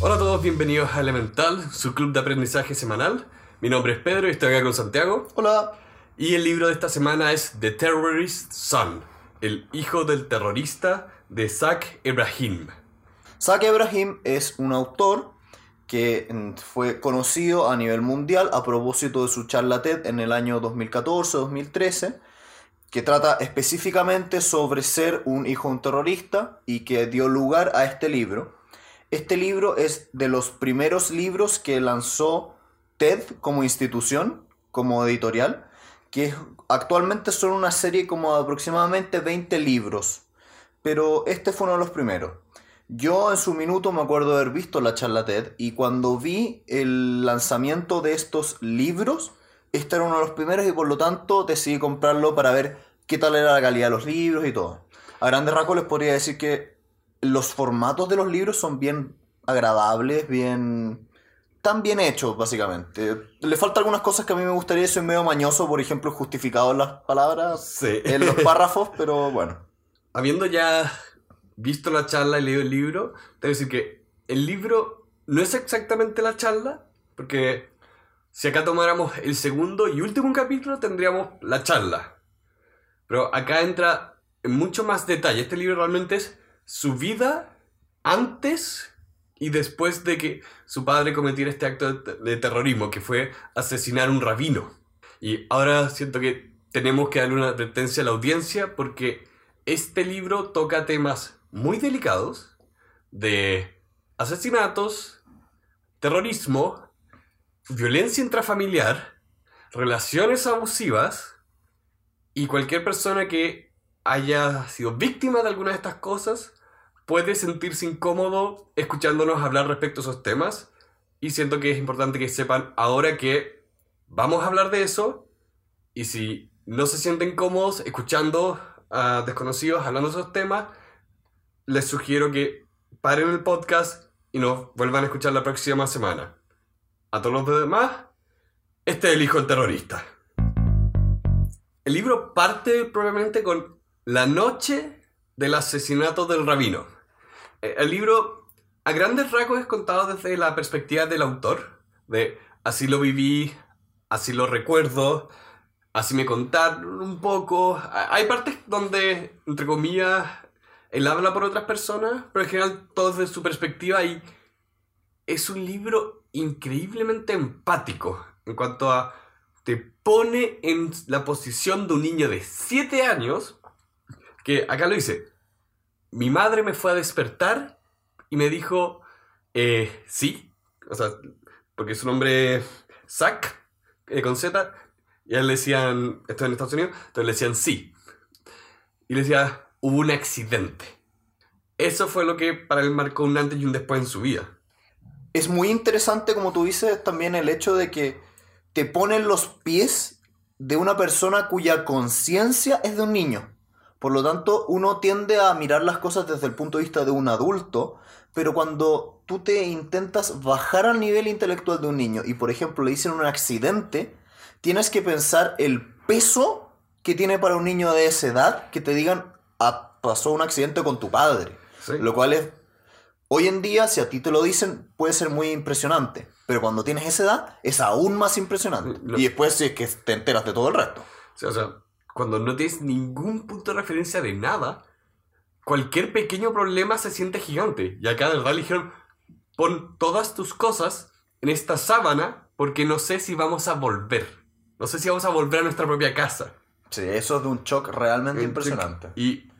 Hola a todos, bienvenidos a Elemental, su club de aprendizaje semanal. Mi nombre es Pedro y estoy acá con Santiago. Hola. Y el libro de esta semana es The Terrorist Son, el hijo del terrorista de Zach Ibrahim. Zach Ibrahim es un autor que mm, fue conocido a nivel mundial a propósito de su charla TED en el año 2014-2013, que trata específicamente sobre ser un hijo de un terrorista y que dio lugar a este libro. Este libro es de los primeros libros que lanzó TED como institución, como editorial, que actualmente son una serie como de aproximadamente 20 libros, pero este fue uno de los primeros. Yo en su minuto me acuerdo haber visto la charla TED y cuando vi el lanzamiento de estos libros, este era uno de los primeros y por lo tanto decidí comprarlo para ver qué tal era la calidad de los libros y todo. A grandes rasgos les podría decir que los formatos de los libros son bien agradables, bien... Tan bien hechos, básicamente. Le faltan algunas cosas que a mí me gustaría, soy medio mañoso, por ejemplo, justificado en las palabras, en los párrafos, pero bueno. Habiendo ya visto la charla y leído el libro, tengo que decir que el libro no es exactamente la charla, porque si acá tomáramos el segundo y último capítulo, tendríamos la charla. Pero acá entra en mucho más detalle. Este libro realmente es su vida antes y después de que su padre cometiera este acto de, terrorismo, que fue asesinar a un rabino. Y ahora siento que tenemos que darle una advertencia a la audiencia porque este libro toca temas muy delicados de asesinatos, terrorismo, violencia intrafamiliar, relaciones abusivas y cualquier persona que haya sido víctima de alguna de estas cosas puede sentirse incómodo escuchándonos hablar respecto a esos temas. Y siento que es importante que sepan ahora que vamos a hablar de eso. Y si no se sienten cómodos escuchando a desconocidos hablando de esos temas, les sugiero que paren el podcast y nos vuelvan a escuchar la próxima semana. A todos los demás, este es el hijo del terrorista. El libro parte probablemente con la noche del asesinato del rabino. Eh, el libro, a grandes rasgos, es contado desde la perspectiva del autor, de así lo viví, así lo recuerdo, así me contaron un poco. Hay partes donde, entre comillas, él habla por otras personas, pero en general todo desde su perspectiva y es un libro increíblemente empático en cuanto a te pone en la posición de un niño de 7 años que acá lo dice, mi madre me fue a despertar y me dijo, eh, sí, o sea, porque su nombre Zack, eh, con Z, y a él le decían, esto en Estados Unidos, entonces le decían sí. Y le decía, hubo un accidente. Eso fue lo que para él marcó un antes y un después en su vida. Es muy interesante, como tú dices, también el hecho de que te ponen los pies de una persona cuya conciencia es de un niño. Por lo tanto, uno tiende a mirar las cosas desde el punto de vista de un adulto, pero cuando tú te intentas bajar al nivel intelectual de un niño y, por ejemplo, le dicen un accidente, tienes que pensar el peso que tiene para un niño de esa edad que te digan, ah, pasó un accidente con tu padre. Lo cual es, hoy en día, si a ti te lo dicen, puede ser muy impresionante. Pero cuando tienes esa edad, es aún más impresionante. Y después si es que te enteras de todo el resto. o sea, cuando no tienes ningún punto de referencia de nada, cualquier pequeño problema se siente gigante. Y acá de verdad le dijeron, pon todas tus cosas en esta sábana porque no sé si vamos a volver. No sé si vamos a volver a nuestra propia casa. Sí, eso es de un shock realmente impresionante. Y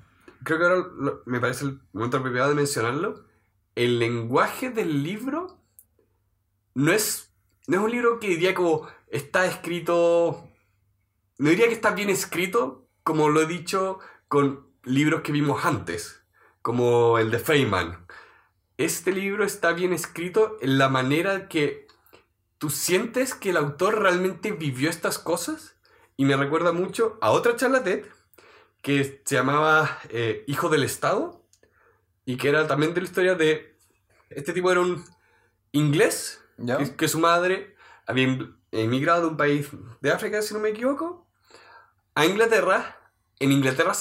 creo que ahora me parece el momento apropiado de mencionarlo. El lenguaje del libro no es, no es un libro que diría como está escrito no diría que está bien escrito, como lo he dicho con libros que vimos antes, como el de Feynman. Este libro está bien escrito en la manera que tú sientes que el autor realmente vivió estas cosas y me recuerda mucho a otra charla TED que se llamaba eh, Hijo del Estado y que era también de la historia de este tipo era un inglés que, su madre había emigrado de un país de África si no me equivoco a Inglaterra. En Inglaterra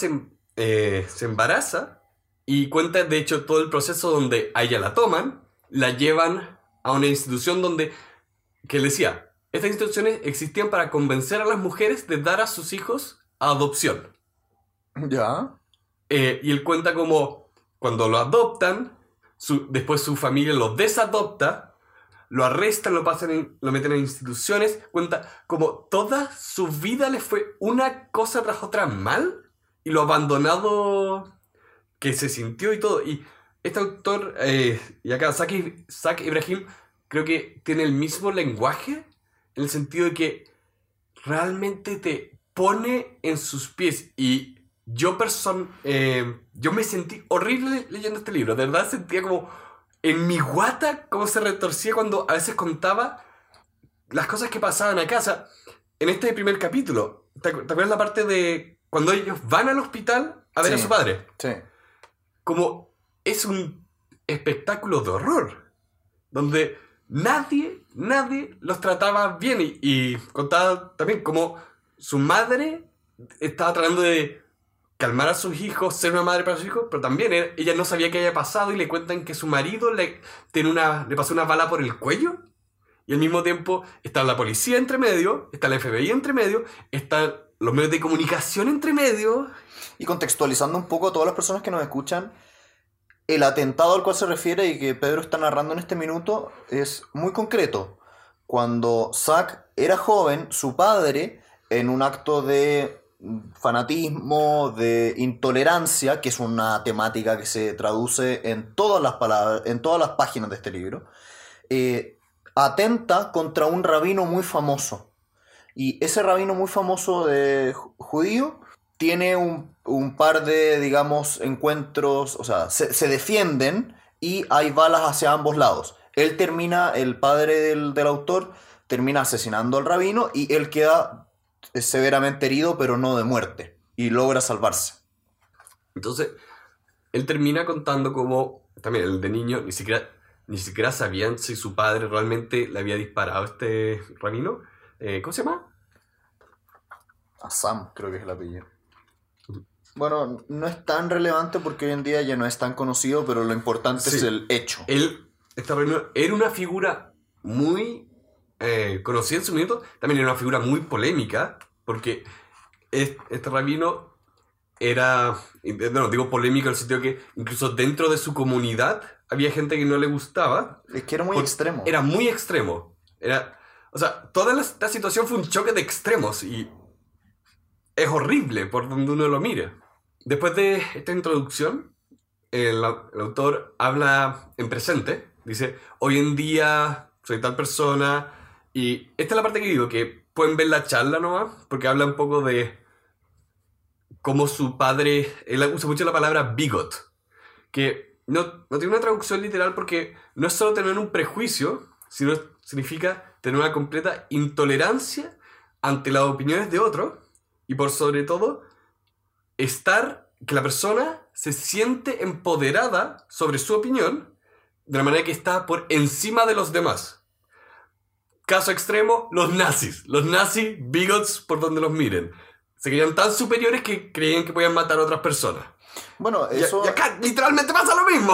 eh, se, embaraza y cuenta de hecho todo el proceso donde a ella la toman la llevan a una institución donde, que decía, estas instituciones existían para convencer a las mujeres de dar a sus hijos a adopción. Ya. Eh, y él cuenta como cuando lo adoptan, su- después su familia lo desadopta, lo arrestan, lo, pasan en- lo meten en instituciones, cuenta como toda su vida le fue una cosa tras otra mal y lo abandonado que se sintió y todo. Y este autor, eh, y acá Zach, Ibrahim, creo que tiene el mismo lenguaje en el sentido de que realmente te pone en sus pies y yo person eh, yo me sentí horrible leyendo este libro de verdad sentía como en mi guata cómo se retorcía cuando a veces contaba las cosas que pasaban a casa en este primer capítulo ¿te, acu- te acuerdas la parte de cuando ellos van al hospital a ver a su padre Sí. como es un espectáculo de horror, donde nadie, nadie los trataba bien y, y contaba también como su madre estaba tratando de calmar a sus hijos, ser una madre para sus hijos, pero también ella no sabía qué había pasado y le cuentan que su marido le, tiene una, le pasó una bala por el cuello y al mismo tiempo está la policía entre medio, está la FBI entre medio, están los medios de comunicación entre medio. Y contextualizando un poco a todas las personas que nos escuchan, el atentado al cual se refiere y que Pedro está narrando en este minuto es muy concreto. Cuando Zack era joven, su padre, en un acto de fanatismo, de intolerancia, que es una temática que se traduce en todas las palabras, en todas las páginas de este libro, eh, atenta contra un rabino muy famoso. Y ese rabino muy famoso de ju- judío tiene un, un par de, digamos, encuentros, o sea, se, se defienden y hay balas hacia ambos lados. Él termina, el padre del, del autor, termina asesinando al rabino y él queda eh, severamente herido, pero no de muerte, y logra salvarse. Entonces, él termina contando como, también el de niño, ni siquiera, ni siquiera sabían si su padre realmente le había disparado a este rabino. Eh, ¿Cómo se llama? Assam, creo que es el apellido. Bueno, no es tan relevante porque hoy en día ya no es tan conocido, pero lo importante Sí. es el hecho. Él, rabino, era una figura muy eh, conocida en su minuto, también era una figura muy polémica, porque es- este rabino era, no, digo polémico en el sentido que incluso dentro de su comunidad había gente que no le gustaba, Es que era muy extremo. Era muy extremo. Era, o sea, toda la, esta situación fue un choque de extremos y es horrible por donde uno lo mire. Después de esta introducción, el, el autor habla en presente. Dice, hoy en día soy tal persona. Y esta es la parte que digo, que pueden ver la charla nomás, porque habla un poco de cómo su padre, él usa mucho la palabra bigot, que no, no tiene una traducción literal porque no es solo tener un prejuicio, sino significa tener una completa intolerancia ante las opiniones de otro y por sobre todo estar, que la persona se siente empoderada sobre su opinión de la manera que está por encima de los demás. Caso extremo, los nazis. Los nazis, bigots por donde los miren. Se creían tan superiores que creían que podían matar a otras personas. Bueno, Y- eso y acá literalmente pasa lo mismo.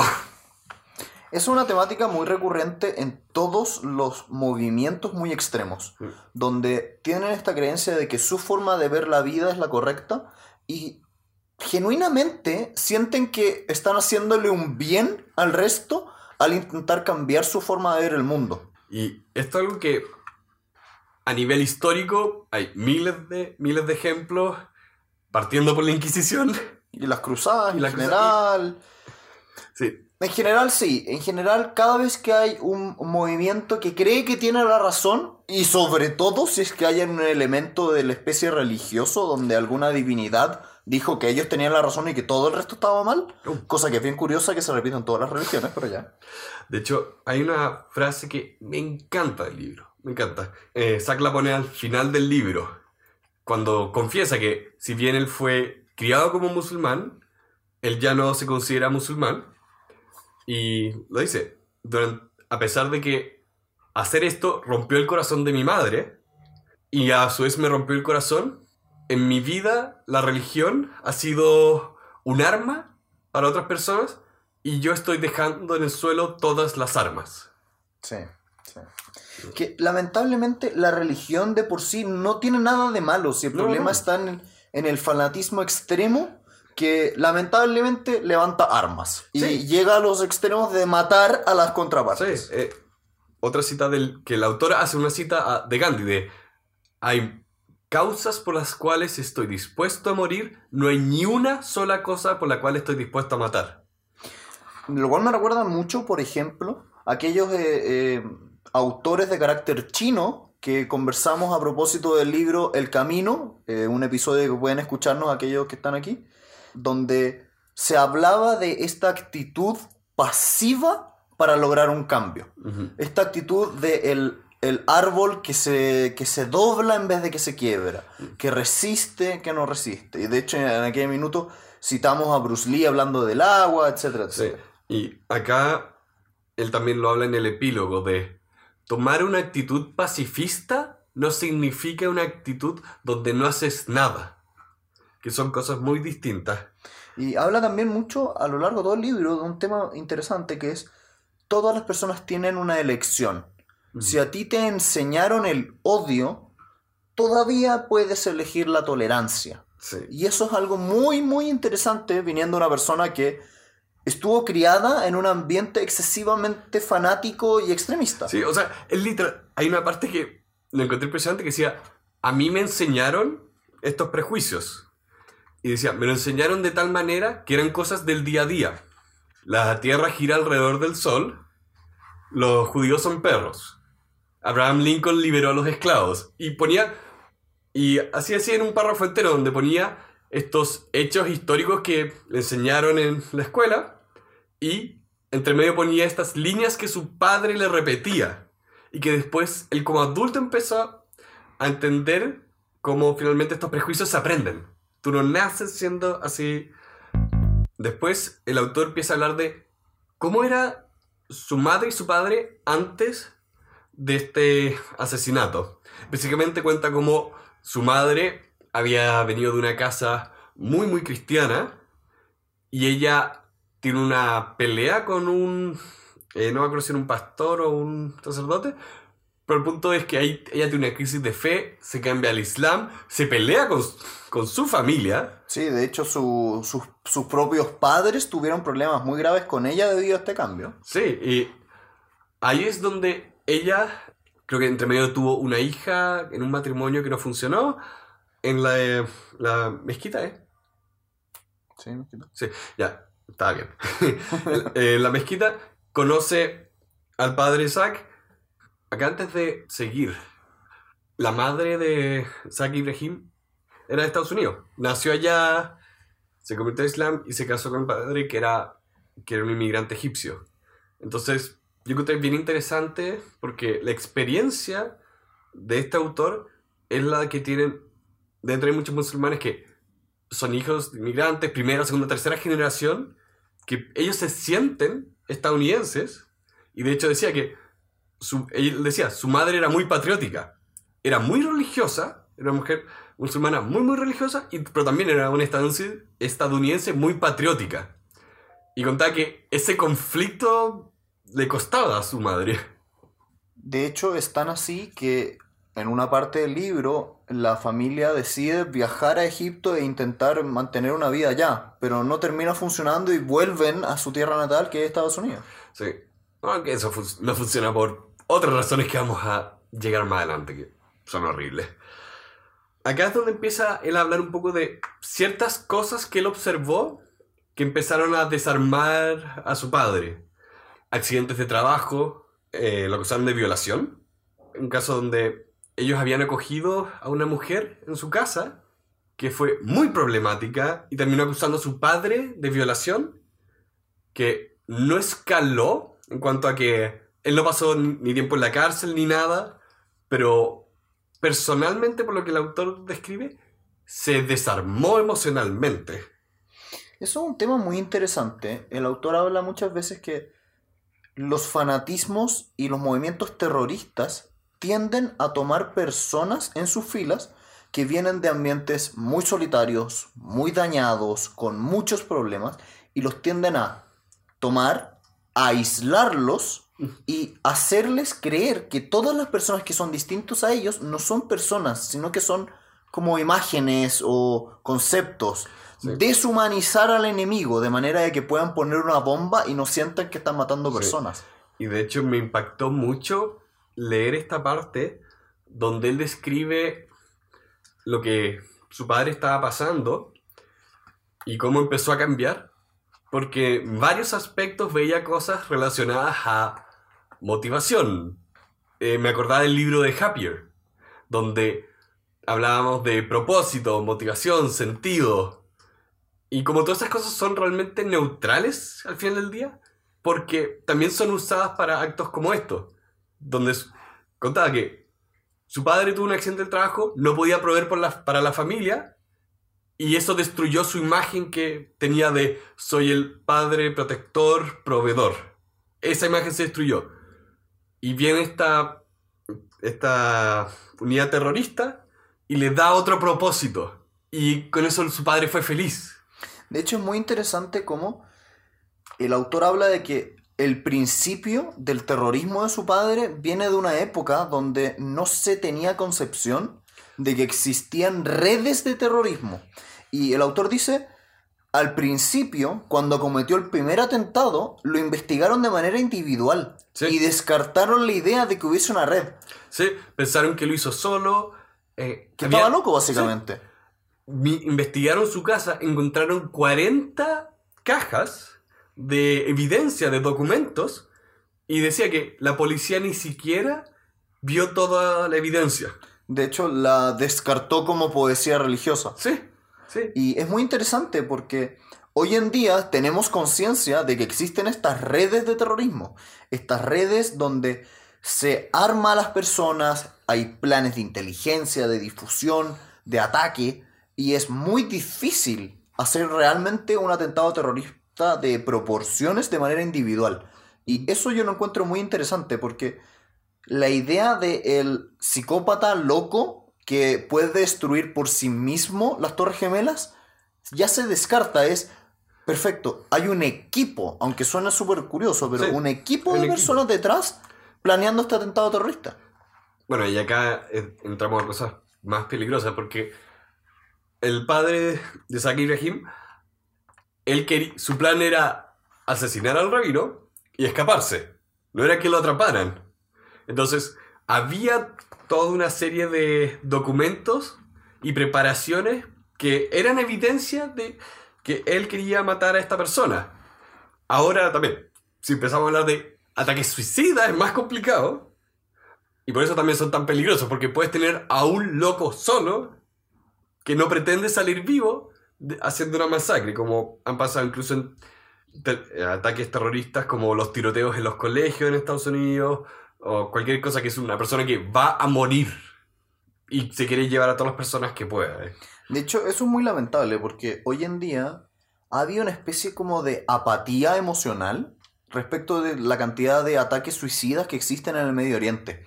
es una temática muy recurrente en todos los movimientos muy extremos, Mm. donde tienen esta creencia de que su forma de ver la vida es la correcta y genuinamente sienten que están haciéndole un bien al resto al intentar cambiar su forma de ver el mundo. Y esto es algo que a nivel histórico hay miles de, miles de ejemplos, partiendo por la Inquisición. Y las cruzadas Y en las general. Sí, En general sí, en general cada vez que hay un un movimiento que cree que tiene la razón y sobre todo si es que hay un elemento de la especie religioso donde alguna divinidad dijo que ellos tenían la razón y que todo el resto estaba mal, Oh. cosa que es bien curiosa que se repite en todas las religiones, pero ya. De hecho, hay una frase que me encanta del libro. Me encanta. Eh, Zack la pone al final del libro. Cuando confiesa que, si bien él fue criado como musulmán, él ya no se considera musulmán. Y lo dice. "Duran- a pesar de que hacer esto rompió el corazón de mi madre, y a su vez me rompió el corazón, en mi vida la religión ha sido un arma para otras personas y yo estoy dejando en el suelo todas las armas. Sí, sí. Que lamentablemente la religión de por sí no tiene nada de malo, si el No, problema no. está en, en el fanatismo extremo que lamentablemente levanta armas y Sí. llega a los extremos de matar a las Sí, contrapartes. eh, otra cita del que el autor hace una cita a- de Gandhi de hay causas por las cuales estoy dispuesto a morir, no hay ni una sola cosa por la cual estoy dispuesto a matar. Lo cual me recuerda mucho, por ejemplo, aquellos eh, eh, autores de carácter chino que conversamos a propósito del libro El Camino, eh, un episodio que pueden escucharnos aquellos que están aquí, donde se hablaba de esta actitud pasiva para lograr un cambio. Esta actitud de el, el árbol que se, que se dobla en vez de que se quiebra, que resiste, que no resiste. Y de hecho en aquel minuto citamos a Bruce Lee hablando del agua, etcétera, Sí, etcétera. Y acá él también lo habla en el epílogo de tomar una actitud pacifista no significa una actitud donde no haces nada, que son cosas muy distintas. Y habla también mucho a lo largo de todo el libro de un tema interesante que es todas las personas tienen una elección. Si a ti te enseñaron el odio, todavía puedes elegir la tolerancia. Sí. Y eso es algo muy, muy interesante viniendo de una persona que estuvo criada en un ambiente excesivamente fanático y extremista. Sí, o sea, es literal. Hay una parte que lo encontré impresionante que decía: A mí me enseñaron estos prejuicios. Y decía: Me lo enseñaron de tal manera que eran cosas del día a día. La tierra gira alrededor del sol. Los judíos son perros. Abraham Lincoln liberó a los esclavos. Y ponía. Y así así en un párrafo entero donde ponía estos hechos históricos que le enseñaron en la escuela. Y entre medio ponía estas líneas que su padre le repetía. Y que después él como adulto empezó a entender cómo finalmente estos prejuicios se aprenden. Tú no naces siendo así. Después el autor empieza a hablar de cómo era su madre y su padre antes de este asesinato. Básicamente cuenta cómo su madre había venido de una casa muy muy cristiana y ella tiene una pelea con un eh, no me acuerdo si era un pastor o un sacerdote pero el punto es que ahí ella tiene una crisis de fe se cambia al islam se pelea con, con su familia Sí, de hecho su- sus- sus propios padres tuvieron problemas muy graves con ella debido a este cambio. Sí, y ahí es donde ella, creo que entre medio tuvo una hija en un matrimonio que no funcionó, en la, eh, la mezquita, ¿eh? Sí, me quito. Sí, ya, estaba bien. Eh, la mezquita conoce al padre Isaac, acá antes de seguir, la madre de Isaac Ibrahim era de Estados Unidos. Nació allá, se convirtió al Islam y se casó con un padre que era, que era un inmigrante egipcio. Entonces, yo encontré bien interesante porque la experiencia de este autor es la que tienen dentro de muchos musulmanes que son hijos de inmigrantes, primera, segunda, tercera generación, que ellos se sienten estadounidenses. Y de hecho decía que, su, él decía, su madre era muy patriótica, era muy religiosa, era una mujer musulmana muy, muy religiosa, y, pero también era una estadounidense, estadounidense muy patriótica. Y contaba que ese conflicto le costaba a su madre. De hecho, es tan así que en una parte del libro la familia decide viajar a Egipto e intentar mantener una vida allá, pero no termina funcionando y vuelven a su tierra natal, que es Estados Unidos. Sí. Aunque eso fun- no funciona por otras razones que vamos a llegar más adelante, que son horribles. Acá es donde empieza él a hablar un poco de ciertas cosas que él observó que empezaron a desarmar a su padre. Accidentes de trabajo, eh, lo acusaron de violación. Un caso donde ellos habían acogido a una mujer en su casa que fue muy problemática y terminó acusando a su padre de violación que no escaló en cuanto a que él no pasó ni tiempo en la cárcel ni nada, pero personalmente, por lo que el autor describe, se desarmó emocionalmente. Eso es un tema muy interesante. El autor habla muchas veces que los fanatismos y los movimientos terroristas tienden a tomar personas en sus filas que vienen de ambientes muy solitarios, muy dañados, con muchos problemas, y los tienden a tomar, aislarlos y hacerles creer que todas las personas que son distintos a ellos no son personas, sino que son como imágenes o conceptos. Deshumanizar al enemigo de manera de que puedan poner una bomba y no sientan que están matando personas. Y de hecho me impactó mucho leer esta parte donde él describe lo que su padre estaba pasando y cómo empezó a cambiar, porque en varios aspectos veía cosas relacionadas a motivación. Eh, me acordaba del libro de Happier, donde hablábamos de propósito, motivación, sentido. Y como todas esas cosas son realmente neutrales al final del día, porque también son usadas para actos como estos, donde contaba que su padre tuvo un accidente de trabajo, no podía proveer por para la familia, y eso destruyó su imagen que tenía de soy el padre protector, proveedor. Esa imagen se destruyó. Y viene esta, esta unidad terrorista y le da otro propósito. Y con eso su padre fue feliz. De hecho, es muy interesante cómo el autor habla de que el principio del terrorismo de su padre viene de una época donde no se tenía concepción de que existían redes de terrorismo. Y el autor dice, al principio, cuando cometió el primer atentado, lo investigaron de manera individual y descartaron la idea de que hubiese una red. Sí, pensaron que lo hizo solo. Eh, que estaba loco, básicamente. Investigaron su casa, encontraron 40 cajas de evidencia, de documentos, y decía que la policía ni siquiera vio toda la evidencia. De hecho, la descartó como poesía religiosa. Sí, sí. Y es muy interesante porque hoy en día tenemos conciencia de que existen estas redes de terrorismo. Estas redes donde se arma a las personas, hay planes de inteligencia, de difusión, de ataque, y es muy difícil hacer realmente un atentado terrorista de proporciones de manera individual. Y eso yo lo encuentro muy interesante porque la idea de el psicópata loco que puede destruir por sí mismo las Torres Gemelas ya se descarta. Es perfecto. Hay un equipo, aunque suena súper curioso, pero un equipo de personas detrás planeando este atentado terrorista. Bueno, y acá eh, entramos a cosas más peligrosas porque el padre de Saki Ibrahim él su plan era asesinar al rabino y escaparse. No era que lo atraparan. Entonces, había toda una serie de documentos y preparaciones que eran evidencia de que él quería matar a esta persona. Ahora también, si empezamos a hablar de ataques suicidas, es más complicado. Y por eso también son tan peligrosos, porque puedes tener a un loco solo que no pretende salir vivo haciendo una masacre, como han pasado incluso en ataques terroristas como los tiroteos en los colegios en Estados Unidos o cualquier cosa que es una persona que va a morir y se quiere llevar a todas las personas que pueda. Eh. De hecho, eso es muy lamentable porque hoy en día ha habido una especie como de apatía emocional respecto de la cantidad de ataques suicidas que existen en el Medio Oriente.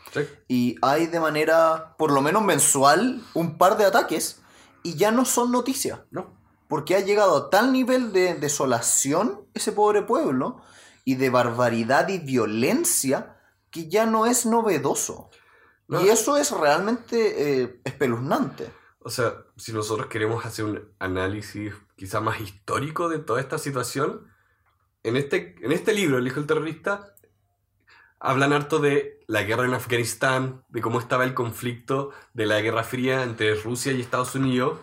Y hay de manera, por lo menos mensual, un par de ataques y ya no son noticias. No porque ha llegado a tal nivel de desolación ese pobre pueblo y de barbaridad y violencia que ya no es novedoso. Y eso es realmente eh, espeluznante. O sea, si nosotros queremos hacer un análisis quizá más histórico de toda esta situación, en este, en este libro, El hijo del terrorista, hablan harto de la guerra en Afganistán, de cómo estaba el conflicto de la Guerra Fría entre Rusia y Estados Unidos,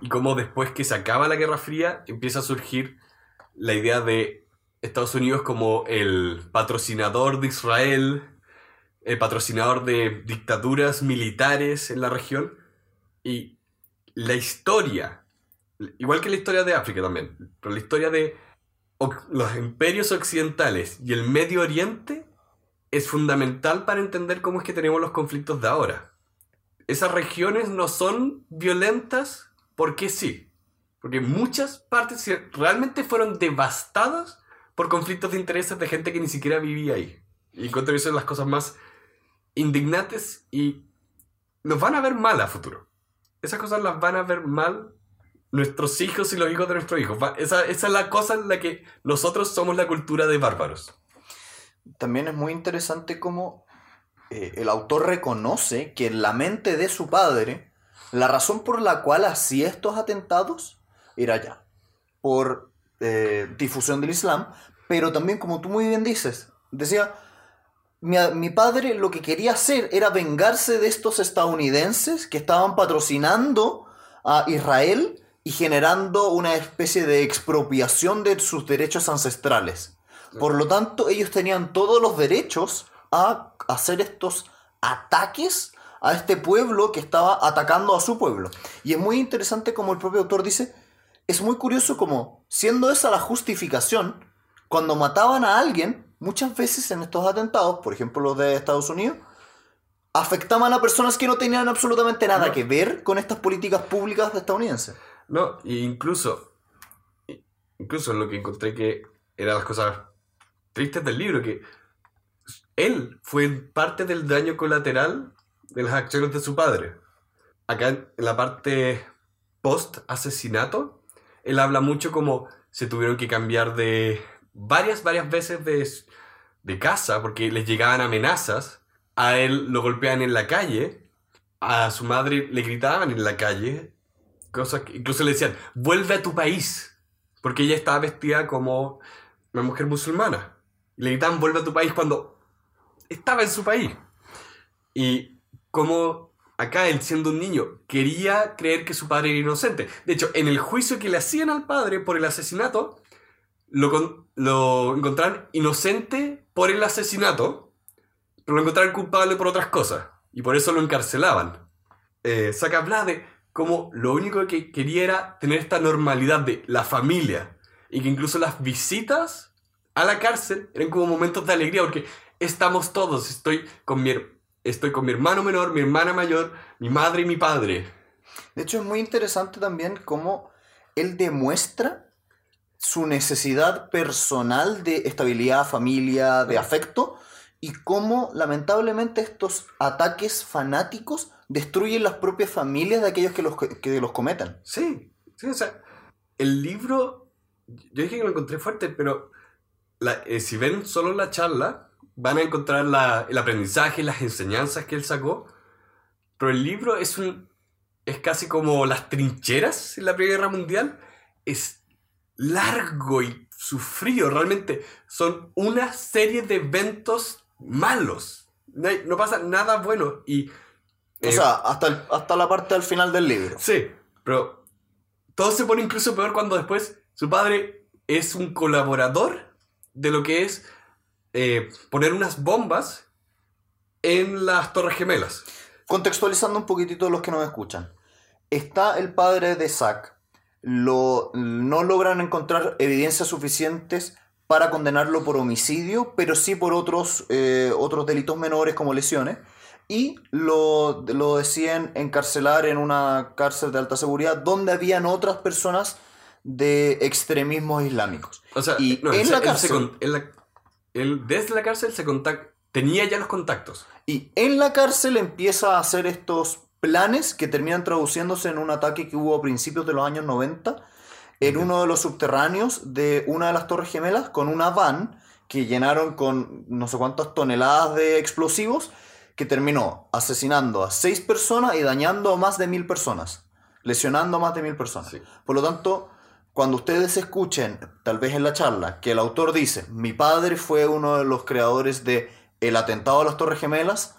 y cómo después que se acaba la Guerra Fría empieza a surgir la idea de Estados Unidos como el patrocinador de Israel, el patrocinador de dictaduras militares en la región y la historia, igual que la historia de África también, pero la historia de los imperios occidentales y el Medio Oriente es fundamental para entender cómo es que tenemos los conflictos de ahora. Esas regiones no son violentas porque sí. Porque muchas partes realmente fueron devastadas por conflictos de intereses de gente que ni siquiera vivía ahí. Y encuentro eso de las cosas más indignantes y nos van a ver mal a futuro. Esas cosas las van a ver mal nuestros hijos y los hijos de nuestros hijos. Esa es la cosa en la que nosotros somos la cultura de bárbaros. También es muy interesante cómo eh, el autor reconoce que en la mente de su padre, la razón por la cual hacía estos atentados era ya por eh, difusión del Islam, pero también, como tú muy bien dices, decía, mi, mi padre lo que quería hacer era vengarse de estos estadounidenses que estaban patrocinando a Israel y generando una especie de expropiación de sus derechos ancestrales. Por lo tanto, ellos tenían todos los derechos a hacer estos ataques a este pueblo que estaba atacando a su pueblo. Y es muy interesante como el propio autor dice, es muy curioso como, siendo esa la justificación, cuando mataban a alguien, muchas veces en estos atentados, por ejemplo los de Estados Unidos, afectaban a personas que no tenían absolutamente nada No. que ver con estas políticas públicas estadounidenses. No, e incluso, incluso lo que encontré que eran las cosas tristes del libro, que él fue parte del daño colateral de las acciones de su padre. Acá en la parte post-asesinato, él habla mucho como se tuvieron que cambiar de varias, varias veces de, de casa porque les llegaban amenazas. A él lo golpeaban en la calle, a su madre le gritaban en la calle, cosas que incluso le decían, vuelve a tu país, porque ella estaba vestida como una mujer musulmana. Le gritaban, vuelve a tu país cuando estaba en su país. Y como acá él, siendo un niño, quería creer que su padre era inocente. De hecho, en el juicio que le hacían al padre por el asesinato, lo, lo encontraron inocente por el asesinato, pero lo encontraron culpable por otras cosas. Y por eso lo encarcelaban. Eh, Saca habla de cómo lo único que quería era tener esta normalidad de la familia. Y que incluso las visitas a la cárcel eran como momentos de alegría porque estamos todos. Estoy con mi, estoy con mi hermano menor, mi hermana mayor, mi madre y mi padre. De hecho, es muy interesante también cómo él demuestra su necesidad personal de estabilidad, familia, de afecto, y cómo lamentablemente estos ataques fanáticos destruyen las propias familias de aquellos que los, que los cometen. Sí, sí, o sea, el libro, yo dije que lo encontré fuerte, pero la- eh, si ven solo la charla, van a encontrar la- el aprendizaje, las enseñanzas que él sacó, pero el libro es un, es casi como las trincheras en la Primera Guerra Mundial, es largo y sufrido, realmente son una serie de eventos malos, no, hay- no pasa nada bueno y... O eh, sea, hasta, el- hasta la parte al final del libro. Sí, pero todo se pone incluso peor cuando después su padre es un colaborador de lo que es eh, poner unas bombas en las Torres Gemelas. Contextualizando un poquitito los que nos escuchan. Está el padre de Zack. Lo, no logran encontrar evidencias suficientes para condenarlo por homicidio, pero sí por otros, eh, otros delitos menores como lesiones. Y lo, lo deciden encarcelar en una cárcel de alta seguridad donde habían otras personas de extremismos islámicos. O sea, Y no, en la se cárcel- con- él la- él desde la cárcel se contact- tenía ya los contactos. Y en la cárcel empieza a hacer estos planes que terminan traduciéndose en un ataque que hubo a principios de los años 90 en uno de los subterráneos de una de las Torres Gemelas con una van que llenaron con no sé cuántas toneladas de explosivos que terminó asesinando a seis personas y dañando a más de mil personas, lesionando a más de mil personas. Sí. Por lo tanto, cuando ustedes escuchen, tal vez en la charla, que el autor dice, mi padre fue uno de los creadores de el atentado a las Torres Gemelas,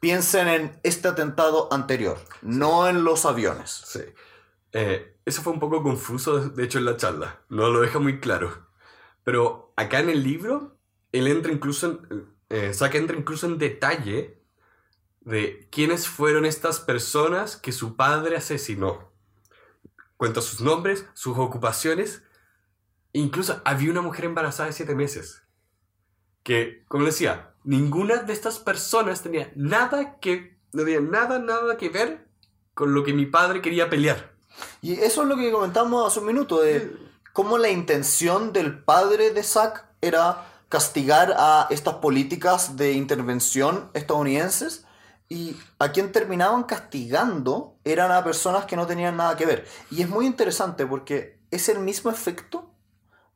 piensen en este atentado anterior, no en los aviones. Sí. Eh, eso fue un poco confuso, de- hecho, en la charla. No lo deja muy claro. Pero acá en el libro, él entra incluso en, eh, entra incluso en detalle de quiénes fueron estas personas que su padre asesinó. Cuenta sus nombres, sus ocupaciones. Incluso había una mujer embarazada de siete meses. Que, como decía, ninguna de estas personas tenía nada que... No tenía nada, nada que ver con lo que mi padre quería pelear. Y eso es lo que comentamos hace un minuto, de cómo la intención del padre de Zack era castigar a estas políticas de intervención estadounidenses Y a quien terminaban castigando eran a personas que no tenían nada que ver. Y es muy interesante porque es el mismo efecto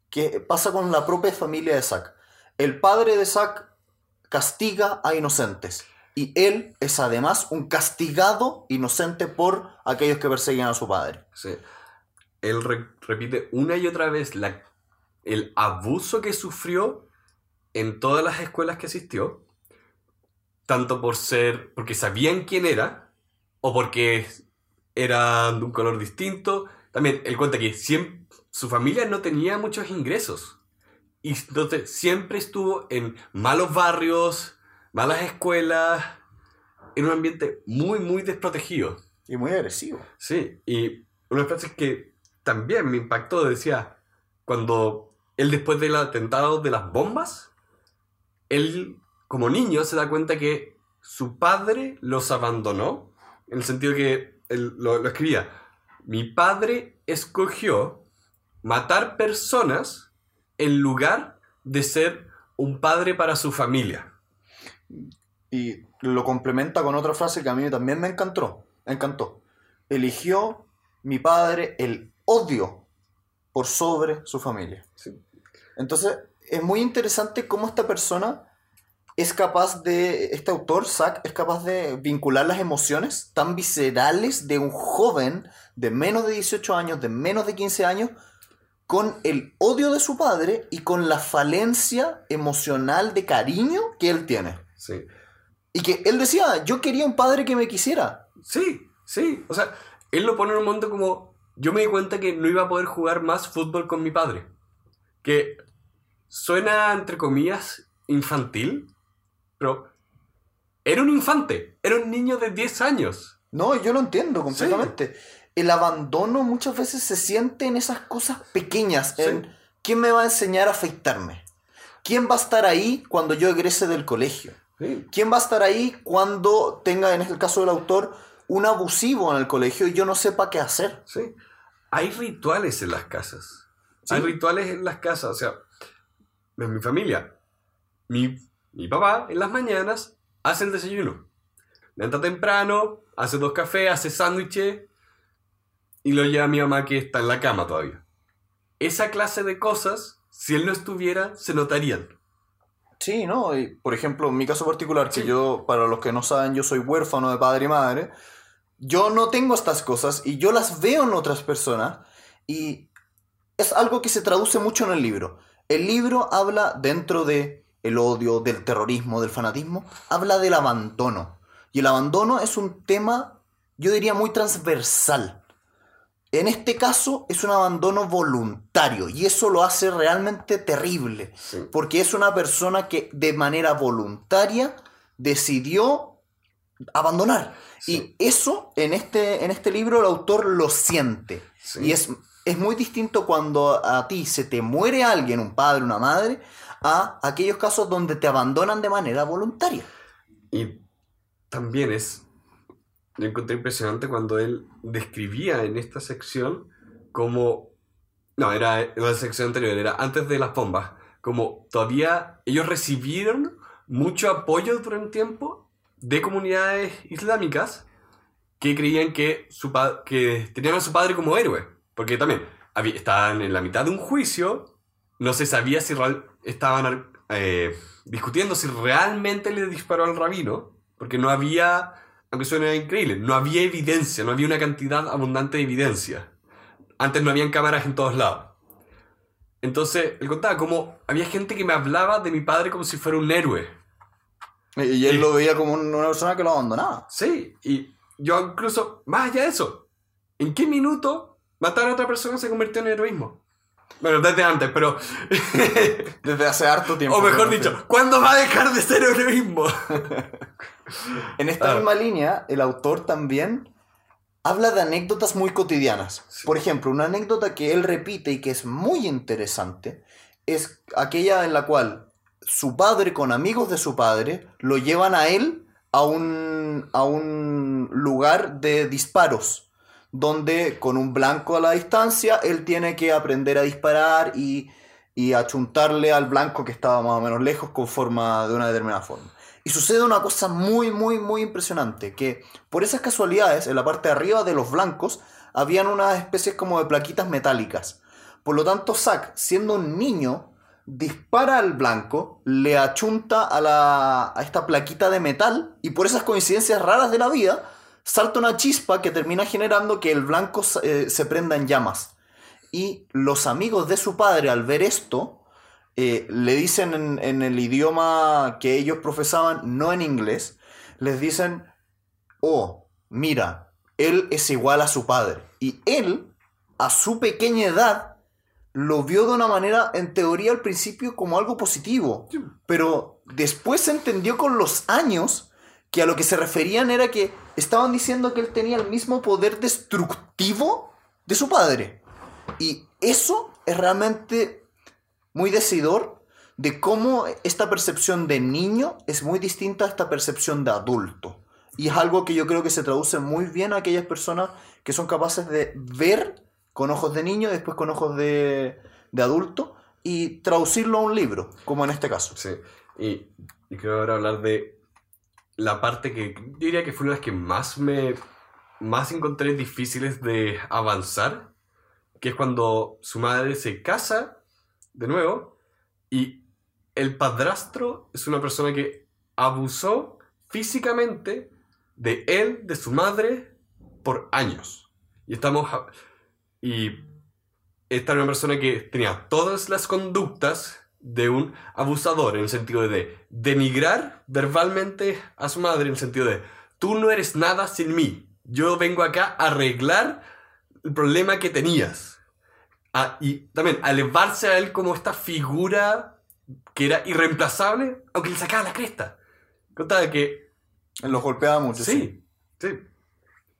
que pasa con la propia familia de Zack. El padre de Zack castiga a inocentes. Y él es además un castigado inocente por aquellos que perseguían a su padre. Sí. Él re- repite una y otra vez el abuso que sufrió en todas las escuelas que asistió, tanto por ser, porque sabían quién era, o porque era de un color distinto. También él cuenta que siem- su familia no tenía muchos ingresos. Y entonces siempre estuvo en malos barrios, malas escuelas, en un ambiente muy, muy desprotegido. Y muy agresivo. Sí, y una frase que también me impactó decía, cuando él después del atentado de las bombas, él como niño se da cuenta que su padre los abandonó, en el sentido que él lo, lo escribía, mi padre escogió matar personas en lugar de ser un padre para su familia. Y lo complementa con otra frase que a mí también me encantó. encantó. Eligió mi padre el odio por sobre su familia. Sí. Entonces, es muy interesante cómo esta persona es capaz de, este autor, Zack, es capaz de vincular las emociones tan viscerales de un joven de menos de 18 años, de menos de 15 años, con el odio de su padre y con la falencia emocional de cariño que él tiene. Sí. Y que él decía, yo quería un padre que me quisiera. Sí, sí. O sea, él lo pone en un momento como. Yo me di cuenta que no iba a poder jugar más fútbol con mi padre. Que suena, entre comillas, infantil, pero era un infante, era un niño de 10 años. No, yo lo entiendo completamente. El abandono muchas veces se siente en esas cosas pequeñas. Sí. En quién me va a enseñar a afeitarme. ¿Quién va a estar ahí cuando yo egrese del colegio? Sí, ¿Quién va a estar ahí cuando tenga, en el caso del autor, un abusivo en el colegio y yo no sepa qué hacer? sí. Hay rituales en las casas. Hay rituales en las casas. O sea, en mi familia, mi, mi papá en las mañanas hace el desayuno. Levanta temprano, hace dos cafés, hace sándwiches y lo lleva a mi mamá que está en la cama todavía. Esa clase de cosas, si él no estuviera, se notarían. Sí, ¿no? Y, por ejemplo, en mi caso particular, que Sí. yo, para los que no saben, yo soy huérfano de padre y madre, yo no tengo estas cosas y yo las veo en otras personas y es algo que se traduce mucho en el libro. El libro habla dentro de el odio, del terrorismo, del fanatismo, habla del abandono. Y el abandono es un tema, yo diría, muy transversal. En este caso es un abandono voluntario y eso lo hace realmente terrible. Sí. Porque es una persona que de manera voluntaria decidió abandonar. Sí. Y eso en este, en este libro el autor lo siente. Sí. Y es, es muy distinto cuando a ti se te muere alguien, un padre, una madre, a aquellos casos donde te abandonan de manera voluntaria. Y también es, yo encontré impresionante cuando él describía en esta sección como, no, era la sección anterior, era antes de las bombas, como todavía ellos recibieron mucho apoyo durante tiempo de comunidades islámicas que creían que, su que tenían a su padre como héroe. Porque también estaban en la mitad de un juicio, no se sabía si estaban eh, discutiendo si realmente le disparó al rabino, porque no había, aunque suene increíble, no había evidencia, no había una cantidad abundante de evidencia. Antes no habían cámaras en todos lados. Entonces, él contaba como había gente que me hablaba de mi padre como si fuera un héroe. Y él lo veía como un- una persona que lo abandonaba. Sí, y yo incluso, más allá de eso, ¿en qué minuto matar a otra persona se convirtió en heroísmo? Bueno, desde antes, pero... Desde hace harto tiempo. o mejor me dicho. ¿cuándo va a dejar de ser heroísmo? En esta Ah. misma línea, el autor también habla de anécdotas muy cotidianas. Sí. Por ejemplo, una anécdota que él repite y que es muy interesante es aquella en la cual su padre con amigos de su padre lo llevan a él a un, a un lugar de disparos, donde con un blanco a la distancia él tiene que aprender a disparar y, y achuntarle al blanco que estaba más o menos lejos con forma de una determinada forma. Y sucede una cosa muy, muy, muy impresionante, que por esas casualidades, en la parte de arriba de los blancos, habían unas especies como de plaquitas metálicas. Por lo tanto, Zack, siendo un niño, dispara al blanco, le achunta a, la, a esta plaquita de metal y por esas coincidencias raras de la vida, salta una chispa que termina generando que el blanco eh, se prenda en llamas. Y los amigos de su padre, al ver esto, eh, le dicen en, en, el idioma que ellos profesaban, no en inglés, les dicen, oh, mira, él es igual a su padre. Y él, a su pequeña edad, lo vio de una manera, en teoría al principio, como algo positivo. Pero después se entendió con los años que a lo que se referían era que estaban diciendo que él tenía el mismo poder destructivo de su padre. Y eso es realmente muy decidor de cómo esta percepción de niño es muy distinta a esta percepción de adulto. Y es algo que yo creo que se traduce muy bien a aquellas personas que son capaces de ver con ojos de niño después con ojos de, de adulto y traducirlo a un libro, como en este caso. Sí, y, y quiero ahora hablar de la parte que diría que fue una de las que más me más encontré difíciles de avanzar, que es cuando su madre se casa de nuevo y el padrastro es una persona que abusó físicamente de él, de su madre, por años. Y estamos y esta era una persona que tenía todas las conductas de un abusador, en el sentido de denigrar verbalmente a su madre, en el sentido de, tú no eres nada sin mí, yo vengo acá a arreglar el problema que tenías. Ah, y también a elevarse a él como esta figura que era irreemplazable, aunque le sacaba la cresta. Contaba que... Los golpeaba mucho. Sí, sí.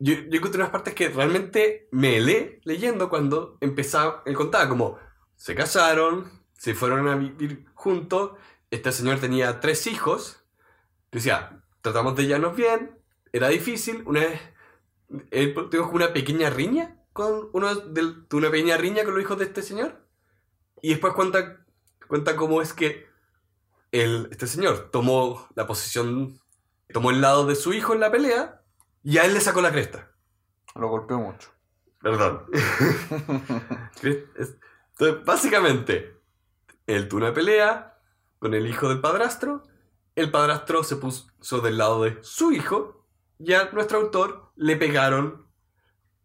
Yo, yo encontré unas partes que realmente me helé leyendo cuando empezaba, él contaba como se casaron, se fueron a vivir juntos, este señor tenía tres hijos, decía, tratamos de llevarnos bien, era difícil, una vez, él tuvo una pequeña riña con uno de, una pequeña riña con los hijos de este señor, y después cuenta, cuenta cómo es que el, este señor tomó la posición, tomó el lado de su hijo en la pelea, y a él le sacó la cresta. Lo golpeó mucho. Perdón. Entonces, básicamente, él tuvo una pelea con el hijo del padrastro. El padrastro se puso del lado de su hijo. Y a nuestro autor le pegaron.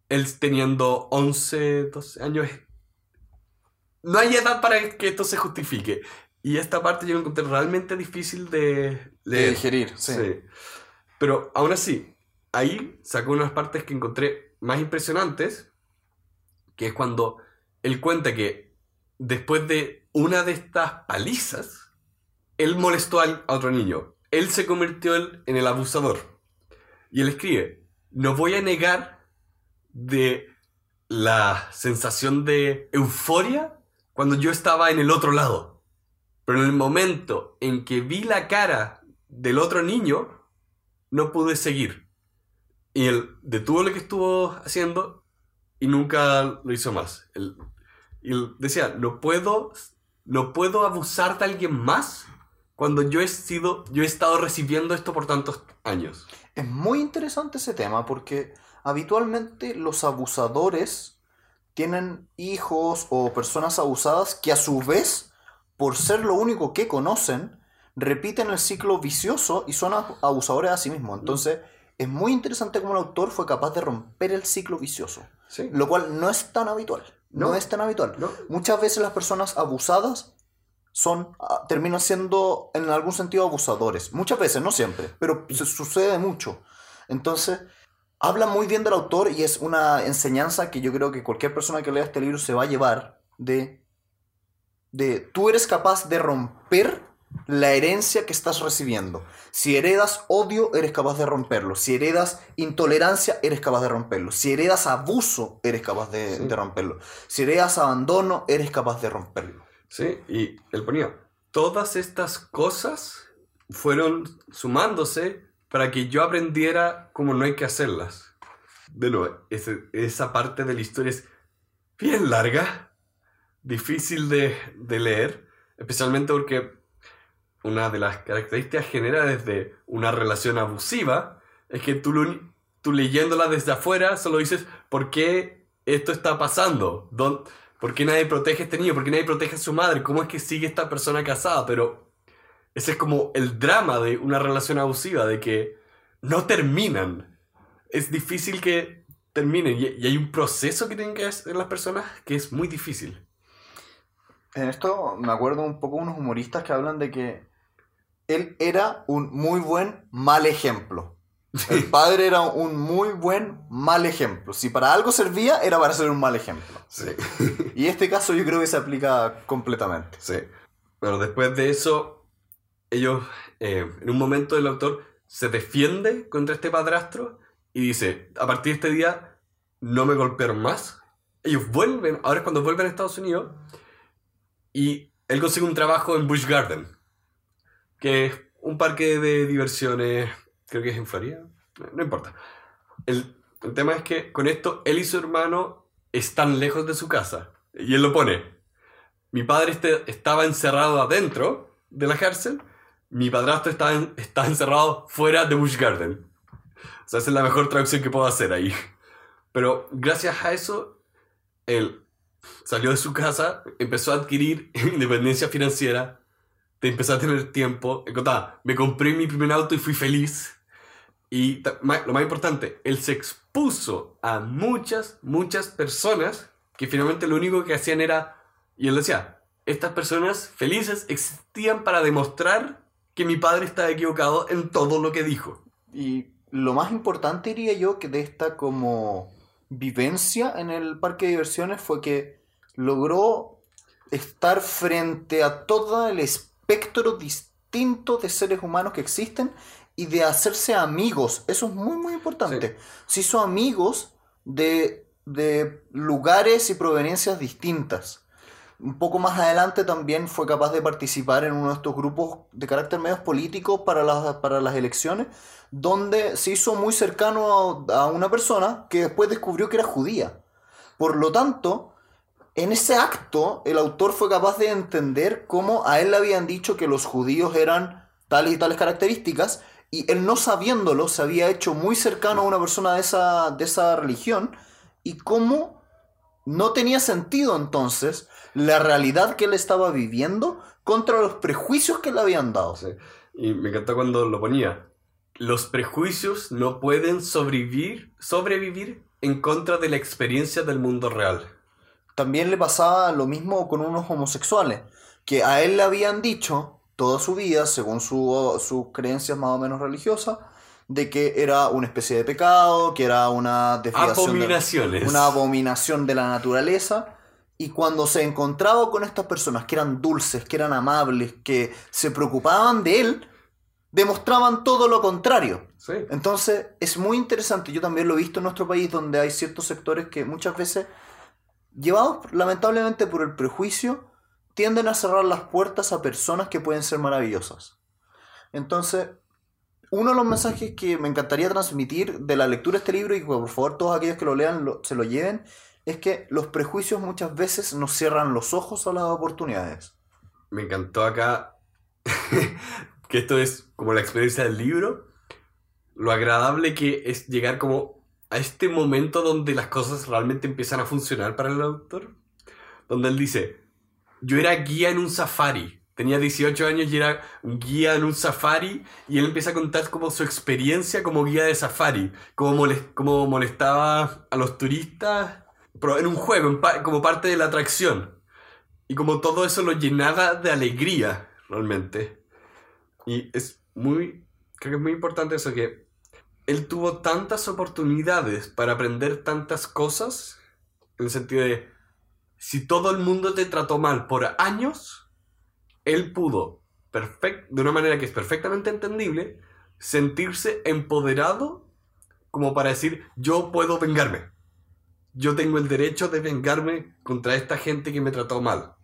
Él teniendo 11, 12 años. No hay edad para que esto se justifique. Y esta parte yo encontré realmente difícil de, de digerir. sí. Pero aún así, ahí sacó unas partes que encontré más impresionantes, que es cuando él cuenta que después de una de estas palizas, él molestó a otro niño. Él se convirtió en el abusador. Y él escribe, no voy a negar de la sensación de euforia cuando yo estaba en el otro lado. Pero en el momento en que vi la cara del otro niño, no pude seguir. Y él detuvo lo que estuvo haciendo y nunca lo hizo más. Y él decía, no puedo, no puedo abusar de alguien más cuando yo he sido, yo he estado recibiendo esto por tantos años. Es muy interesante ese tema porque habitualmente los abusadores tienen hijos o personas abusadas que a su vez, por ser lo único que conocen, repiten el ciclo vicioso y son abusadores a sí mismos. Entonces, es muy interesante cómo el autor fue capaz de romper el ciclo vicioso. Lo cual no es tan habitual. No, es tan habitual. Muchas veces las personas abusadas son ah, terminan siendo en algún sentido abusadores. Muchas veces, no siempre, pero se sucede mucho. Entonces, habla muy bien del autor y es una enseñanza que yo creo que cualquier persona que lea este libro se va a llevar de de tú eres capaz de romper la herencia que estás recibiendo. Si heredas odio, eres capaz de romperlo. Si heredas intolerancia, eres capaz de romperlo. Si heredas abuso, eres capaz de, romperlo. Si heredas abandono, eres capaz de romperlo. Sí, y él ponía, todas estas cosas fueron sumándose para que yo aprendiera cómo no hay que hacerlas. De nuevo, esa parte de la historia es bien larga, difícil de, de leer, especialmente porque una de las características generales de una relación abusiva es que tú, tú leyéndola desde afuera solo dices, ¿por qué esto está pasando? ¿Dón- ¿Por qué nadie protege a este niño? ¿Por qué nadie protege a su madre? ¿Cómo es que sigue esta persona casada? Pero ese es como el drama de una relación abusiva, de que no terminan. Es difícil que terminen y hay un proceso que tienen que hacer las personas que es muy difícil. En esto me acuerdo un poco unos humoristas que hablan de que él era un muy buen mal ejemplo. El padre era un muy buen mal ejemplo. Si para algo servía, era para ser un mal ejemplo. Sí. Y este caso yo creo que se aplica completamente. Sí. Bueno, después de eso, ellos, eh, en un momento el autor se defiende contra este padrastro y dice, a partir de este día no me golpearon más. Ellos vuelven, ahora es cuando vuelven a Estados Unidos, y él consigue un trabajo en Busch Garden, que es un parque de diversiones, creo que es en Florida, no, importa. El, el tema es que con esto él y su hermano están lejos de su casa, y él lo pone, mi padre este- estaba encerrado adentro de la cárcel, mi padrastro en- estaba encerrado fuera de Busch Garden. O sea, esa es la mejor traducción que puedo hacer ahí. Pero gracias a eso, él salió de su casa, empezó a adquirir independencia financiera, te empezó a tener tiempo. Contaba, me compré mi primer auto y fui feliz. Y lo más importante, él se expuso a muchas, muchas personas que finalmente lo único que hacían era, y él decía, estas personas felices existían para demostrar que mi padre estaba equivocado en todo lo que dijo. Y lo más importante, diría yo, que de esta como vivencia en el parque de diversiones fue que logró estar frente a todo el espectro distinto de seres humanos que existen y de hacerse amigos. Eso es muy, muy importante. Se hizo amigos de, de lugares y proveniencias distintas. Un poco más adelante también fue capaz de participar en uno de estos grupos de carácter medio político para las, para las elecciones, donde se hizo muy cercano a, a una persona que después descubrió que era judía. Por lo tanto, en ese acto, el autor fue capaz de entender cómo a él le habían dicho que los judíos eran tales y tales características, y él no sabiéndolo se había hecho muy cercano a una persona de esa, de esa religión, y cómo no tenía sentido entonces la realidad que él estaba viviendo contra los prejuicios que le habían dado. Y me encantó cuando lo ponía. Los prejuicios no pueden sobrevivir, sobrevivir en contra de la experiencia del mundo real. También le pasaba lo mismo con unos homosexuales, que a él le habían dicho toda su vida, según su- sus creencias más o menos religiosas, de que era una especie de pecado, que era una desviación de- una abominación de la naturaleza. Y cuando se encontraba con estas personas que eran dulces, que eran amables, que se preocupaban de él, demostraban todo lo contrario. Sí. Entonces es muy interesante, yo también lo he visto en nuestro país donde hay ciertos sectores que muchas veces, llevados lamentablemente por el prejuicio, tienden a cerrar las puertas a personas que pueden ser maravillosas. Entonces, uno de los mensajes que me encantaría transmitir de la lectura de este libro y por favor todos aquellos que lo lean lo- se lo lleven, es que los prejuicios muchas veces nos cierran los ojos a las oportunidades. Me encantó acá que esto es como la experiencia del libro. Lo agradable que es llegar como a este momento donde las cosas realmente empiezan a funcionar para el autor. Donde él dice, yo era guía en un safari. Tenía 18 años y era guía en un safari y él empieza a contar como su experiencia como guía de safari, cómo, moles- cómo molestaba a los turistas pero en un juego, en pa- como parte de la atracción. Y como todo eso lo llenaba de alegría, realmente. Y es muy, creo que es muy importante eso, que él tuvo tantas oportunidades para aprender tantas cosas, en el sentido de, si todo el mundo te trató mal por años, él pudo, perfect, de una manera que es perfectamente entendible, sentirse empoderado como para decir, yo puedo vengarme. Yo tengo el derecho de vengarme contra esta gente que me trató mal.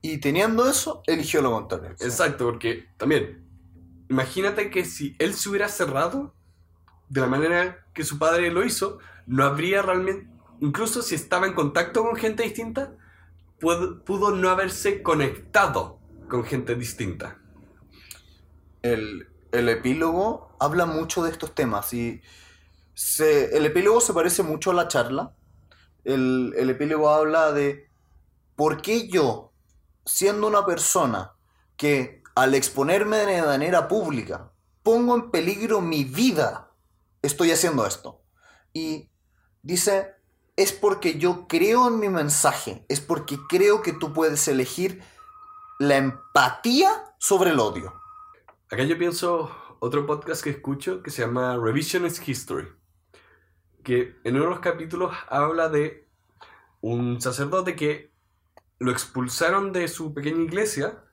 Y teniendo eso, eligió lo contrario. Exacto, porque también, imagínate que si él se hubiera cerrado de la manera que su padre lo hizo, no habría realmente, incluso si estaba en contacto con gente distinta, pudo, pudo no haberse conectado con gente distinta. el, el epílogo habla mucho de estos temas y se, el epílogo se parece mucho a la charla. El, el epílogo habla de por qué yo, siendo una persona que al exponerme de manera pública pongo en peligro mi vida, estoy haciendo esto. Y dice, es porque yo creo en mi mensaje, es porque creo que tú puedes elegir la empatía sobre el odio. Acá yo pienso otro podcast que escucho que se llama Revisionist History, que en uno de los capítulos habla de un sacerdote que lo expulsaron de su pequeña iglesia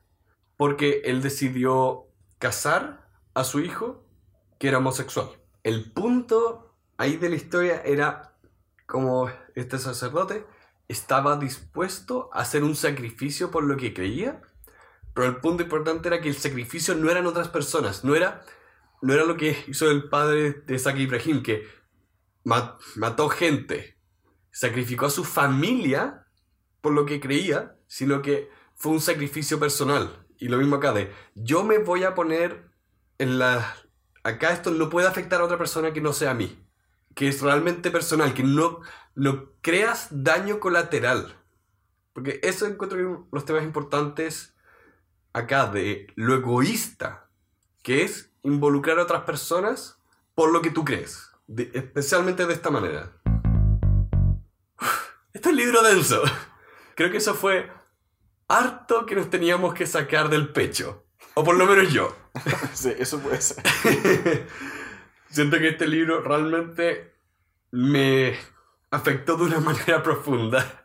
porque él decidió casar a su hijo que era homosexual. El punto ahí de la historia era como este sacerdote estaba dispuesto a hacer un sacrificio por lo que creía, pero el punto importante era que el sacrificio no eran otras personas, no era, no era lo que hizo el padre de Isaac Ibrahim, que mató gente, sacrificó a su familia por lo que creía, sino que fue un sacrificio personal. Y lo mismo acá de, yo me voy a poner en la... Acá esto no puede afectar a otra persona que no sea a mí. Que es realmente personal, que no, no creas daño colateral. Porque eso encuentro que los temas importantes acá de lo egoísta, que es involucrar a otras personas por lo que tú crees. especialmente de esta manera. Este es libro denso. Creo que eso fue harto que nos teníamos que sacar del pecho. O por lo menos yo. sí, eso puede ser. Siento que este libro realmente me afectó de una manera profunda.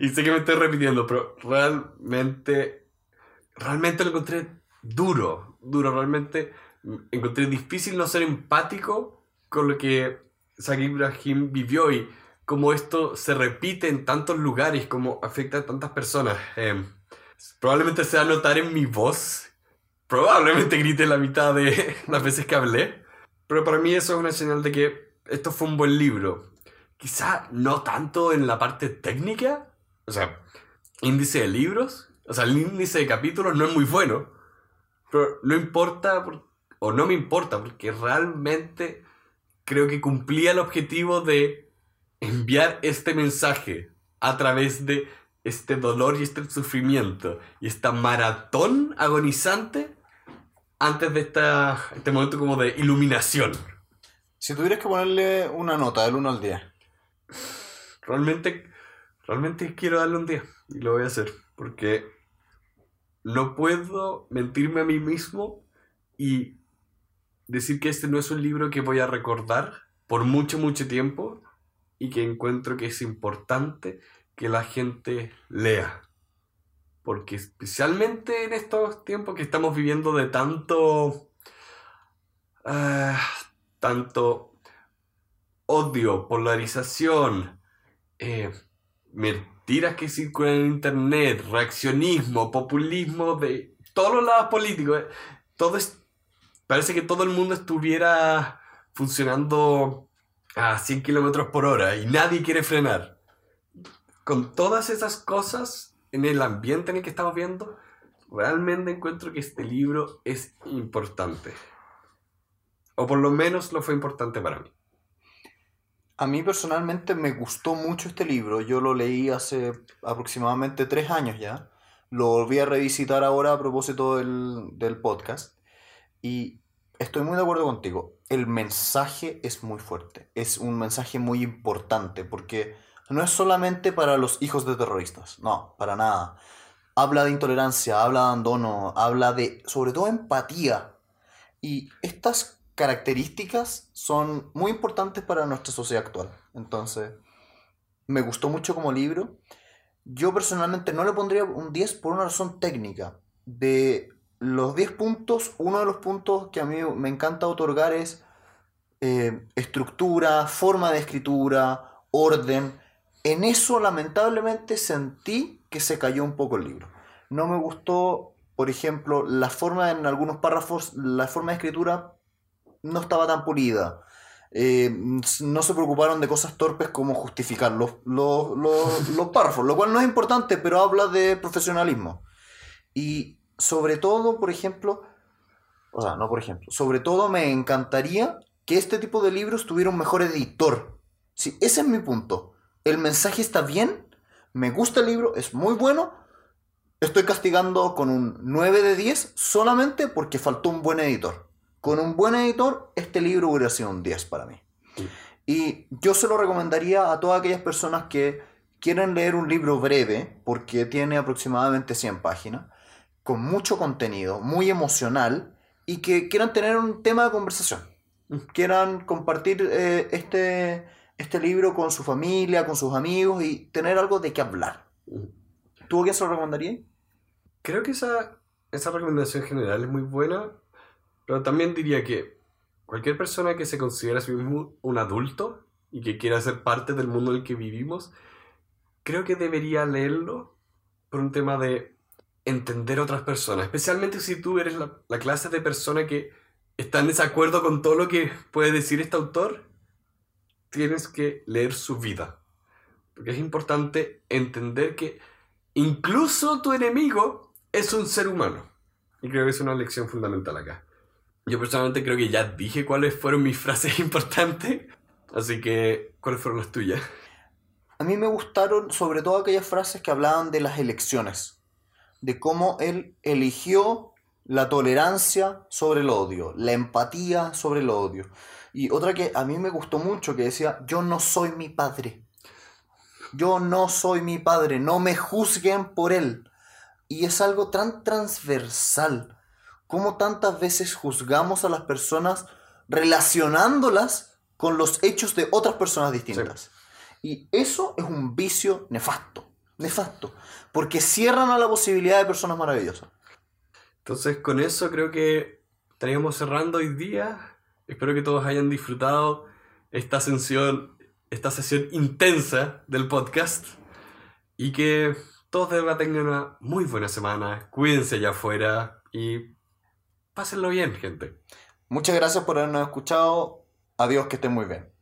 Y sé que me estoy repitiendo, pero realmente, realmente lo encontré duro, duro, realmente encontré difícil no ser empático con lo que Sagi Ibrahim vivió y cómo esto se repite en tantos lugares, cómo afecta a tantas personas. Em, probablemente se va a notar en mi voz probablemente grite la mitad de las veces que hablé. Pero para mí eso es una señal de que esto fue un buen libro. Quizá no tanto en la parte técnica, o sea, índice de libros, o sea, el índice de capítulos no es muy bueno, pero no importa, o no me importa, porque realmente creo que cumplía el objetivo de enviar este mensaje a través de este dolor y este sufrimiento y esta maratón agonizante antes de esta, este momento como de iluminación. Si tuvieras que ponerle una nota del 1 al 10. Realmente, realmente quiero darle un 10 y lo voy a hacer porque no puedo mentirme a mí mismo y decir que este no es un libro que voy a recordar por mucho, mucho tiempo y que encuentro que es importante que la gente lea. Porque especialmente en estos tiempos que estamos viviendo de tanto... Ah, tanto odio, polarización, eh, mentiras que circulan en internet, reaccionismo, populismo de todos los lados políticos. Eh, todo es, parece que todo el mundo estuviera funcionando a 100 kilómetros por hora y nadie quiere frenar con todas esas cosas en el ambiente en el que estamos viendo, realmente encuentro que este libro es importante. O por lo menos lo fue importante para mí. A mí personalmente me gustó mucho este libro. Yo lo leí hace aproximadamente tres años ya. Lo volví a revisitar ahora a propósito del, del podcast. Y estoy muy de acuerdo contigo. El mensaje es muy fuerte. Es un mensaje muy importante porque no es solamente para los hijos de terroristas, no, para nada. Habla de intolerancia, habla de abandono, habla de, sobre todo, empatía. Y estas características son muy importantes para nuestra sociedad actual. Entonces, me gustó mucho como libro. Yo personalmente no le pondría un 10 por una razón técnica. De los 10 puntos, uno de los puntos que a mí me encanta otorgar es eh, estructura, forma de escritura, orden en eso lamentablemente sentí que se cayó un poco el libro. No me gustó, por ejemplo, la forma en algunos párrafos, la forma de escritura no estaba tan pulida. Eh, no se preocuparon de cosas torpes como justificar los, los, los, párrafos, lo cual no es importante, pero habla de profesionalismo. Y sobre todo, por ejemplo, o sea, no por ejemplo, sobre todo me encantaría que este tipo de libros tuviera un mejor editor. Sí, ese es mi punto. El mensaje está bien, me gusta el libro, es muy bueno. Estoy castigando con un 9 de 10 solamente porque faltó un buen editor. Con un buen editor, este libro hubiera sido un 10 para mí. Y yo se lo recomendaría a todas aquellas personas que quieren leer un libro breve, porque tiene aproximadamente 100 páginas, con mucho contenido, muy emocional, y que quieran tener un tema de conversación. Quieran compartir eh, este, este libro con su familia, con sus amigos y tener algo de qué hablar. ¿Tú qué se lo recomendarías? Creo que esa, esa recomendación general es muy buena, pero también diría que cualquier persona que se considera a sí mismo un adulto y que quiera ser parte del mundo en el que vivimos, creo que debería leerlo por un tema de entender a otras personas, especialmente si tú eres la, la clase de persona que está en desacuerdo con todo lo que puede decir este autor, tienes que leer su vida. Porque es importante entender que incluso tu enemigo es un ser humano. Y creo que es una lección fundamental acá. Yo personalmente creo que ya dije cuáles fueron mis frases importantes. Así que, ¿cuáles fueron las tuyas? A mí me gustaron sobre todo aquellas frases que hablaban de las elecciones. De cómo él eligió la tolerancia sobre el odio, la empatía sobre el odio. Y otra que a mí me gustó mucho, que decía, yo no soy mi padre. Yo no soy mi padre, no me juzguen por él. Y es algo tan transversal. Como tantas veces juzgamos a las personas relacionándolas con los hechos de otras personas distintas. Y eso es un vicio nefasto. Nefasto. Porque cierran a la posibilidad de personas maravillosas. Entonces, con eso creo que estaríamos cerrando hoy día. Espero que todos hayan disfrutado esta sesión, esta sesión intensa del podcast y que todos de verdad tengan una muy buena semana. Cuídense allá afuera y pásenlo bien, gente. Muchas gracias por habernos escuchado. Adiós, que estén muy bien.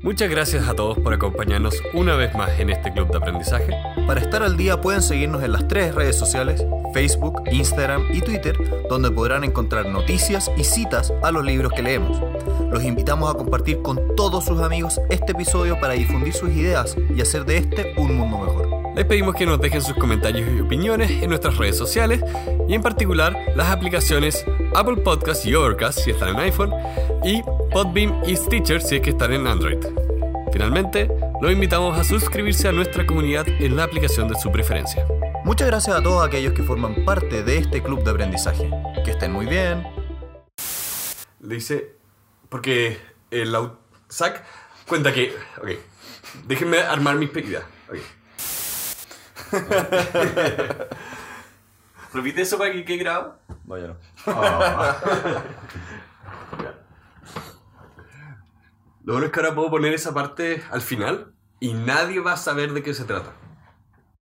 Muchas gracias a todos por acompañarnos una vez más en este club de aprendizaje. Para estar al día pueden seguirnos en las tres redes sociales, Facebook, Instagram y Twitter, donde podrán encontrar noticias y citas a los libros que leemos. Los invitamos a compartir con todos sus amigos este episodio para difundir sus ideas y hacer de este un mundo mejor. Les pedimos que nos dejen sus comentarios y opiniones en nuestras redes sociales y en particular las aplicaciones Apple Podcasts y Overcast si están en iPhone y Podbeam y Stitcher si es que están en Android. Finalmente, los invitamos a suscribirse a nuestra comunidad en la aplicación de su preferencia. Muchas gracias a todos aquellos que forman parte de este club de aprendizaje. Que estén muy bien. Le dice, porque el Zack cuenta que, ok, déjenme armar mis pedidas. Repite eso para que quede grabado. Vaya. Lo bueno es que ahora puedo poner esa parte al final y nadie va a saber de qué se trata.